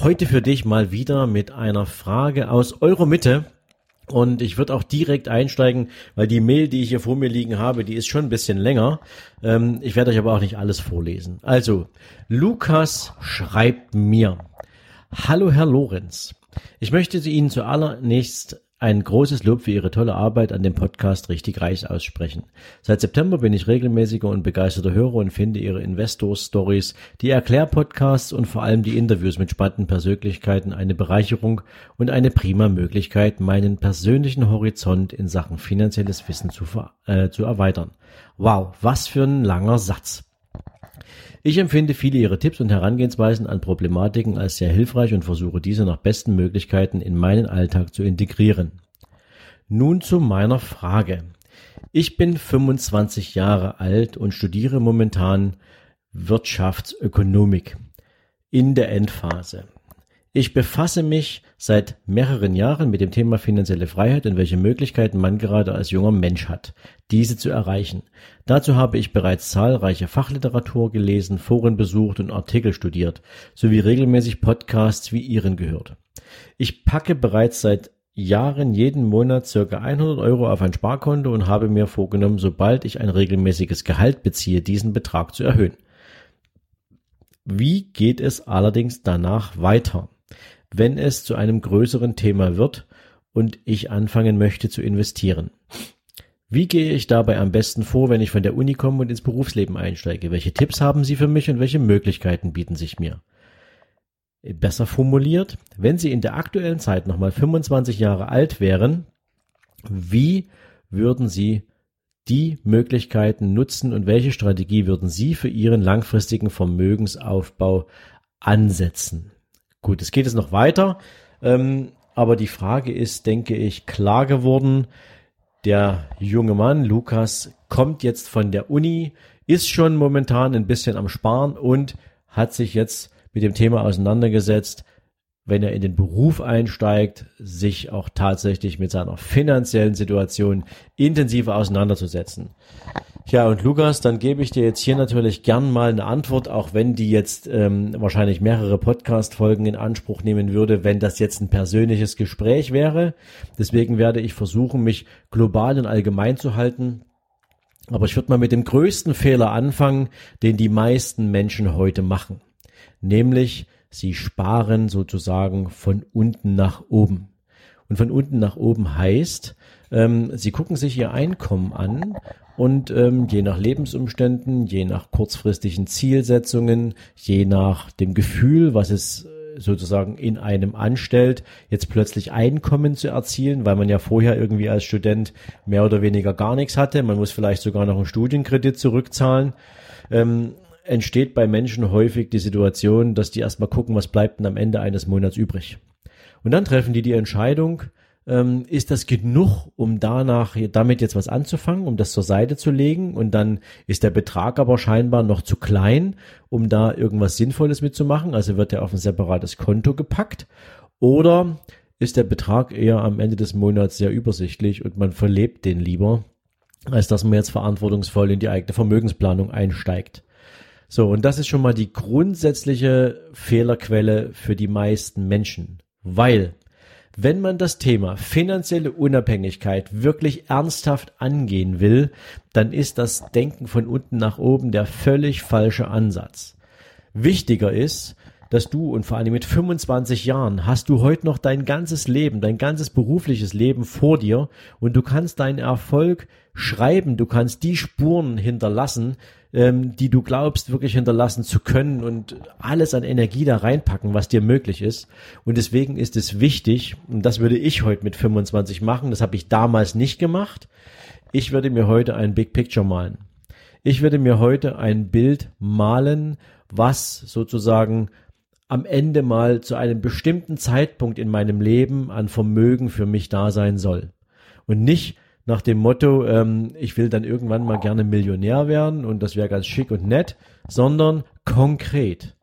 Heute für dich mal wieder mit einer Frage aus eurer Mitte. Und ich würde auch direkt einsteigen, weil die Mail, die ich hier vor mir liegen habe, die ist schon ein bisschen länger. Ähm, ich werde euch aber auch nicht alles vorlesen. Also, Lukas schreibt mir. Hallo Herr Lorenz. Ich möchte Ihnen zuallererst ein großes Lob für Ihre tolle Arbeit an dem Podcast Richtig Reich aussprechen. Seit September bin ich regelmäßiger und begeisterter Hörer und finde Ihre Investor-Stories, die Erklärpodcasts und vor allem die Interviews mit spannenden Persönlichkeiten eine Bereicherung und eine prima Möglichkeit, meinen persönlichen Horizont in Sachen finanzielles Wissen zu, äh, zu erweitern. Wow, was für ein langer Satz. Ich empfinde viele Ihrer Tipps und Herangehensweisen an Problematiken als sehr hilfreich und versuche diese nach besten Möglichkeiten in meinen Alltag zu integrieren. Nun zu meiner Frage. Ich bin 25 Jahre alt und studiere momentan Wirtschaftsökonomik in der Endphase. Ich befasse mich seit mehreren Jahren mit dem Thema finanzielle Freiheit und welche Möglichkeiten man gerade als junger Mensch hat, diese zu erreichen. Dazu habe ich bereits zahlreiche Fachliteratur gelesen, Foren besucht und Artikel studiert, sowie regelmäßig Podcasts wie Ihren gehört. Ich packe bereits seit Jahren jeden Monat circa 100 Euro auf ein Sparkonto und habe mir vorgenommen, sobald ich ein regelmäßiges Gehalt beziehe, diesen Betrag zu erhöhen. Wie geht es allerdings danach weiter? Wenn es zu einem größeren Thema wird und ich anfangen möchte zu investieren. Wie gehe ich dabei am besten vor, wenn ich von der Uni komme und ins Berufsleben einsteige? Welche Tipps haben Sie für mich und welche Möglichkeiten bieten sich mir? Besser formuliert, wenn Sie in der aktuellen Zeit nochmal 25 Jahre alt wären, wie würden Sie die Möglichkeiten nutzen und welche Strategie würden Sie für Ihren langfristigen Vermögensaufbau ansetzen? Gut, es geht jetzt noch weiter, ähm, aber die Frage ist, denke ich, klar geworden. Der junge Mann, Lukas, kommt jetzt von der Uni, ist schon momentan ein bisschen am Sparen und hat sich jetzt mit dem Thema auseinandergesetzt, wenn er in den Beruf einsteigt, sich auch tatsächlich mit seiner finanziellen Situation intensiver auseinanderzusetzen. Ja, und Lukas, dann gebe ich dir jetzt hier natürlich gern mal eine Antwort, auch wenn die jetzt ähm, wahrscheinlich mehrere Podcast-Folgen in Anspruch nehmen würde, wenn das jetzt ein persönliches Gespräch wäre. Deswegen werde ich versuchen, mich global und allgemein zu halten. Aber ich würde mal mit dem größten Fehler anfangen, den die meisten Menschen heute machen. Nämlich, sie sparen sozusagen von unten nach oben. Und von unten nach oben heißt, ähm, sie gucken sich ihr Einkommen an und ähm, je nach Lebensumständen, je nach kurzfristigen Zielsetzungen, je nach dem Gefühl, was es äh, sozusagen in einem anstellt, jetzt plötzlich Einkommen zu erzielen, weil man ja vorher irgendwie als Student mehr oder weniger gar nichts hatte. Man muss vielleicht sogar noch einen Studienkredit zurückzahlen. Ähm, entsteht bei Menschen häufig die Situation, dass die erstmal gucken, was bleibt denn am Ende eines Monats übrig. Und dann treffen die die Entscheidung, ähm, ist das genug, um danach damit jetzt was anzufangen, um das zur Seite zu legen? Und dann ist der Betrag aber scheinbar noch zu klein, um da irgendwas Sinnvolles mitzumachen, also wird er auf ein separates Konto gepackt. Oder ist der Betrag eher am Ende des Monats sehr übersichtlich und man verlebt den lieber, als dass man jetzt verantwortungsvoll in die eigene Vermögensplanung einsteigt. So, und das ist schon mal die grundsätzliche Fehlerquelle für die meisten Menschen, weil wenn man das Thema finanzielle Unabhängigkeit wirklich ernsthaft angehen will, dann ist das Denken von unten nach oben der völlig falsche Ansatz. Wichtiger ist, dass du und vor allem mit 25 Jahren hast du heute noch dein ganzes Leben, dein ganzes berufliches Leben vor dir und du kannst deinen Erfolg schreiben, du kannst die Spuren hinterlassen, ähm, die du glaubst wirklich hinterlassen zu können und alles an Energie da reinpacken, was dir möglich ist. Und deswegen ist es wichtig, und das würde ich heute mit 25 machen, das habe ich damals nicht gemacht, ich würde mir heute ein Big Picture malen. Ich würde mir heute ein Bild malen, was sozusagen am Ende mal zu einem bestimmten Zeitpunkt in meinem Leben an Vermögen für mich da sein soll. Und nicht nach dem Motto, ähm, ich will dann irgendwann mal gerne Millionär werden und das wäre ganz schick und nett, sondern konkret.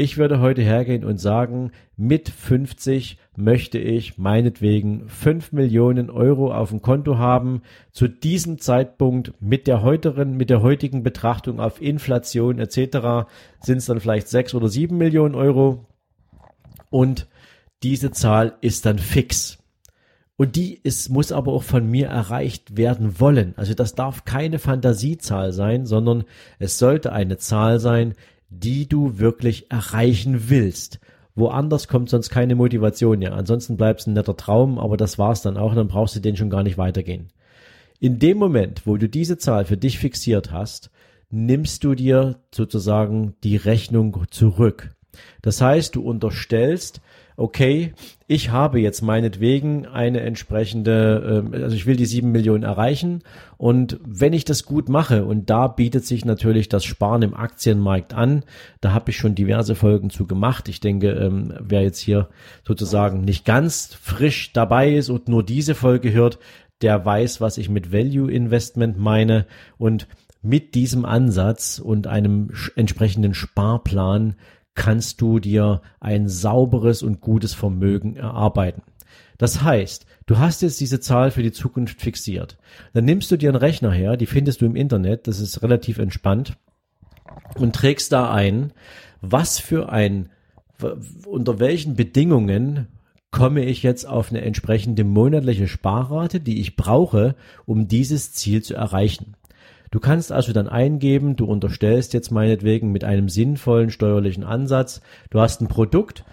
Ich würde heute hergehen und sagen, mit 50 möchte ich meinetwegen 5 Millionen Euro auf dem Konto haben. Zu diesem Zeitpunkt mit der heutigen, mit der heutigen Betrachtung auf Inflation etc. sind es dann vielleicht 6 oder 7 Millionen Euro. Und diese Zahl ist dann fix. Und die ist, muss aber auch von mir erreicht werden wollen. Also das darf keine Fantasiezahl sein, sondern es sollte eine Zahl sein, die du wirklich erreichen willst. Woanders kommt sonst keine Motivation, ja. Ansonsten bleibt es ein netter Traum, aber das war's dann auch, dann brauchst du den schon gar nicht weitergehen. In dem Moment, wo du diese Zahl für dich fixiert hast, nimmst du dir sozusagen die Rechnung zurück. Das heißt, du unterstellst, okay, ich habe jetzt meinetwegen eine entsprechende, äh, also ich will die sieben Millionen erreichen und wenn ich das gut mache und da bietet sich natürlich das Sparen im Aktienmarkt an, da habe ich schon diverse Folgen zu gemacht. Ich denke, ähm, wer jetzt hier sozusagen nicht ganz frisch dabei ist und nur diese Folge hört, der weiß, was ich mit Value Investment meine und mit diesem Ansatz und einem entsprechenden Sparplan kannst du dir ein sauberes und gutes Vermögen erarbeiten. Das heißt, du hast jetzt diese Zahl für die Zukunft fixiert. Dann nimmst du dir einen Rechner her, die findest du im Internet, das ist relativ entspannt, und trägst da ein, was für ein, unter welchen Bedingungen komme ich jetzt auf eine entsprechende monatliche Sparrate, die ich brauche, um dieses Ziel zu erreichen. Du kannst also dann eingeben, du unterstellst jetzt meinetwegen mit einem sinnvollen steuerlichen Ansatz, du hast ein Produkt,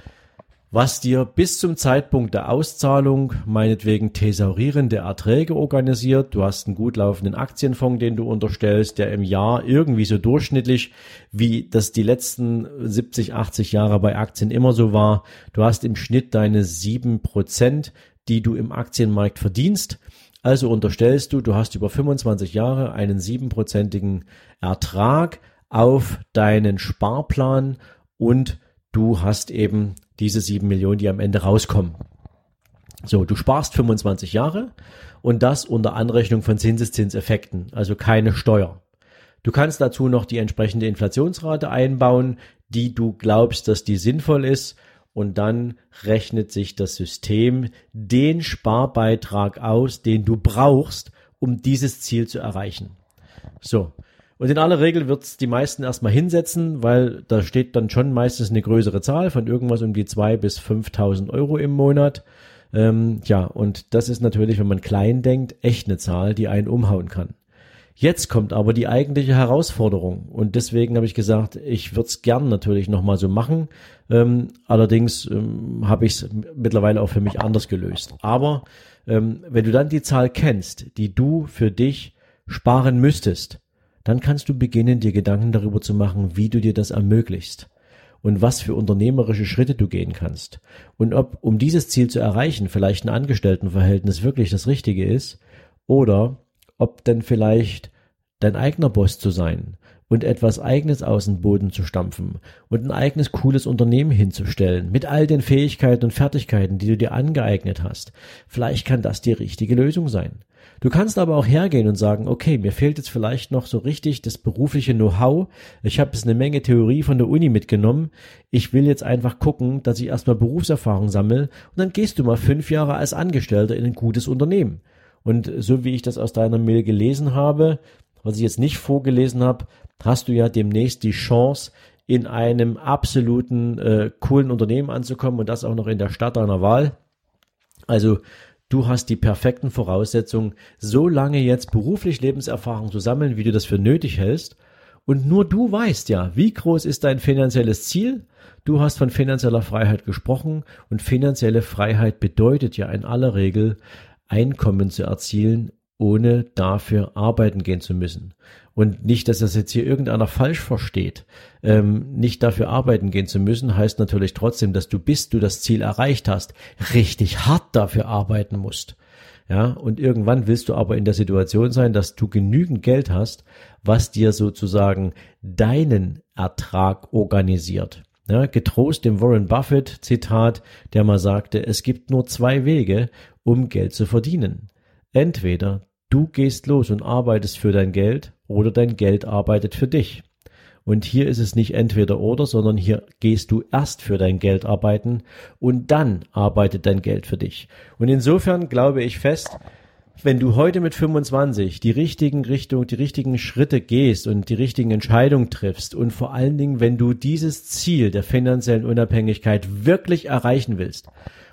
was dir bis zum Zeitpunkt der Auszahlung meinetwegen thesaurierende Erträge organisiert. Du hast einen gut laufenden Aktienfonds, den du unterstellst, der im Jahr irgendwie so durchschnittlich, wie das die letzten 70, 80 Jahre bei Aktien immer so war. Du hast im Schnitt deine sieben Prozent, die du im Aktienmarkt verdienst. Also unterstellst du, du hast über 25 Jahre einen siebenprozentigen Ertrag auf deinen Sparplan und du hast eben diese sieben Millionen, die am Ende rauskommen. So, du sparst 25 Jahre und das unter Anrechnung von Zinseszinseffekten, also keine Steuer. Du kannst dazu noch die entsprechende Inflationsrate einbauen, die du glaubst, dass die sinnvoll ist und dann rechnet sich das System den Sparbeitrag aus, den du brauchst, um dieses Ziel zu erreichen. So. Und in aller Regel wird's die meisten erstmal hinsetzen, weil da steht dann schon meistens eine größere Zahl von irgendwas um die zwei bis 5.000 Euro im Monat. Ähm, ja, und das ist natürlich, wenn man klein denkt, echt eine Zahl, die einen umhauen kann. Jetzt kommt aber die eigentliche Herausforderung und deswegen habe ich gesagt, ich würde es gern natürlich nochmal so machen. Ähm, allerdings ähm, habe ich es mittlerweile auch für mich anders gelöst. Aber ähm, wenn du dann die Zahl kennst, die du für dich sparen müsstest, dann kannst du beginnen, dir Gedanken darüber zu machen, wie du dir das ermöglichst und was für unternehmerische Schritte du gehen kannst und ob, um dieses Ziel zu erreichen, vielleicht ein Angestelltenverhältnis wirklich das Richtige ist oder ob denn vielleicht dein eigener Boss zu sein und etwas eigenes aus dem Boden zu stampfen und ein eigenes cooles Unternehmen hinzustellen mit all den Fähigkeiten und Fertigkeiten, die du dir angeeignet hast. Vielleicht kann das die richtige Lösung sein. Du kannst aber auch hergehen und sagen, okay, mir fehlt jetzt vielleicht noch so richtig das berufliche Know-how. Ich habe jetzt eine Menge Theorie von der Uni mitgenommen. Ich will jetzt einfach gucken, dass ich erstmal Berufserfahrung sammle und dann gehst du mal fünf Jahre als Angestellter in ein gutes Unternehmen. Und so wie ich das aus deiner Mail gelesen habe, was ich jetzt nicht vorgelesen habe, hast du ja demnächst die Chance, in einem absoluten äh, coolen Unternehmen anzukommen und das auch noch in der Stadt deiner Wahl. Also du hast die perfekten Voraussetzungen, so lange jetzt beruflich Lebenserfahrung zu sammeln, wie du das für nötig hältst. Und nur du weißt ja, wie groß ist dein finanzielles Ziel. Du hast von finanzieller Freiheit gesprochen und finanzielle Freiheit bedeutet ja in aller Regel Einkommen zu erzielen, ohne dafür arbeiten gehen zu müssen. Und nicht, dass das jetzt hier irgendeiner falsch versteht. Ähm, nicht dafür arbeiten gehen zu müssen, heißt natürlich trotzdem, dass du, bis du das Ziel erreicht hast, richtig hart dafür arbeiten musst. Ja, und irgendwann willst du aber in der Situation sein, dass du genügend Geld hast, was dir sozusagen deinen Ertrag organisiert. Ja, getrost dem Warren Buffett Zitat, der mal sagte, es gibt nur zwei Wege, um Geld zu verdienen. Entweder du gehst los und arbeitest für dein Geld oder dein Geld arbeitet für dich. Und hier ist es nicht entweder oder, sondern hier gehst du erst für dein Geld arbeiten und dann arbeitet dein Geld für dich. Und insofern glaube ich fest, wenn du heute mit 25 die richtigen Richtung, die richtigen Schritte gehst und die richtigen Entscheidungen triffst und vor allen Dingen, wenn du dieses Ziel der finanziellen Unabhängigkeit wirklich erreichen willst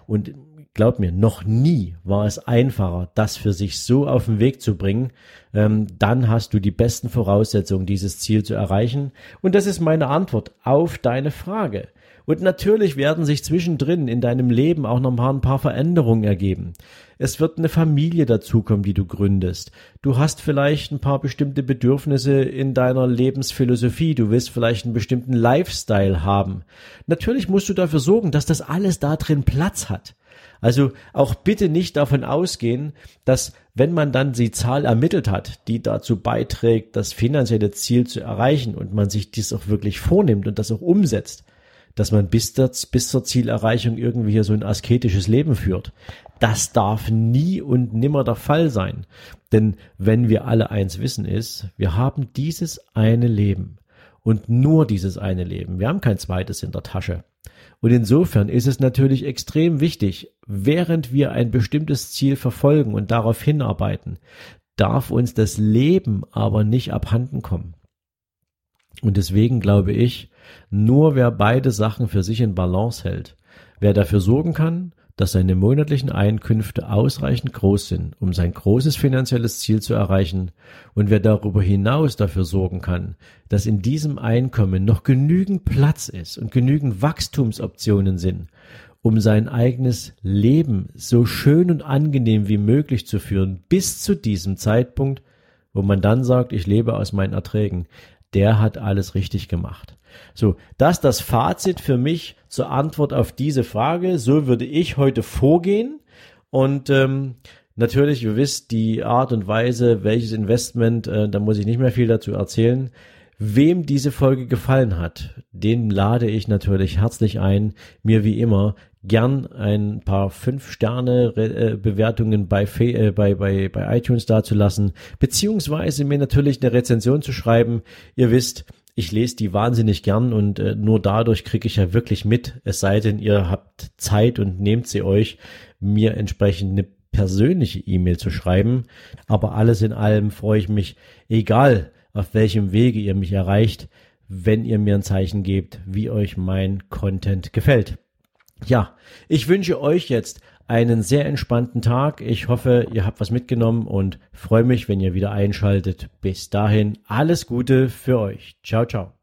und glaub mir, noch nie war es einfacher, das für sich so auf den Weg zu bringen. Ähm, dann hast du die besten Voraussetzungen, dieses Ziel zu erreichen. Und das ist meine Antwort auf deine Frage. Und natürlich werden sich zwischendrin in deinem Leben auch noch ein paar Veränderungen ergeben. Es wird eine Familie dazukommen, die du gründest. Du hast vielleicht ein paar bestimmte Bedürfnisse in deiner Lebensphilosophie. Du willst vielleicht einen bestimmten Lifestyle haben. Natürlich musst du dafür sorgen, dass das alles da drin Platz hat. Also auch bitte nicht davon ausgehen, dass wenn man dann die Zahl ermittelt hat, die dazu beiträgt, das finanzielle Ziel zu erreichen und man sich dies auch wirklich vornimmt und das auch umsetzt, dass man bis, der, bis zur Zielerreichung irgendwie hier so ein asketisches Leben führt. Das darf nie und nimmer der Fall sein. Denn wenn wir alle eins wissen ist, wir haben dieses eine Leben und nur dieses eine Leben. Wir haben kein zweites in der Tasche. Und insofern ist es natürlich extrem wichtig, während wir ein bestimmtes Ziel verfolgen und darauf hinarbeiten, darf uns das Leben aber nicht abhanden kommen. Und deswegen glaube ich, nur wer beide Sachen für sich in Balance hält, wer dafür sorgen kann, dass seine monatlichen Einkünfte ausreichend groß sind, um sein großes finanzielles Ziel zu erreichen, und wer darüber hinaus dafür sorgen kann, dass in diesem Einkommen noch genügend Platz ist und genügend Wachstumsoptionen sind, um sein eigenes Leben so schön und angenehm wie möglich zu führen, bis zu diesem Zeitpunkt, wo man dann sagt, ich lebe aus meinen Erträgen, der hat alles richtig gemacht. So, das das Fazit für mich zur Antwort auf diese Frage. So würde ich heute vorgehen. Und ähm, natürlich, ihr wisst, die Art und Weise, welches Investment, äh, da muss ich nicht mehr viel dazu erzählen. Wem diese Folge gefallen hat, den lade ich natürlich herzlich ein, mir wie immer gern ein paar fünf Sterne äh, Bewertungen bei, äh, bei, bei, bei iTunes dazulassen, beziehungsweise mir natürlich eine Rezension zu schreiben. Ihr wisst, ich lese die wahnsinnig gern und äh, nur dadurch kriege ich ja wirklich mit, es sei denn, ihr habt Zeit und nehmt sie euch, mir entsprechend eine persönliche E-Mail zu schreiben. Aber alles in allem freue ich mich, egal auf welchem Wege ihr mich erreicht, wenn ihr mir ein Zeichen gebt, wie euch mein Content gefällt. Ja, ich wünsche euch jetzt einen sehr entspannten Tag. Ich hoffe, ihr habt was mitgenommen und freue mich, wenn ihr wieder einschaltet. Bis dahin alles Gute für euch. Ciao, ciao.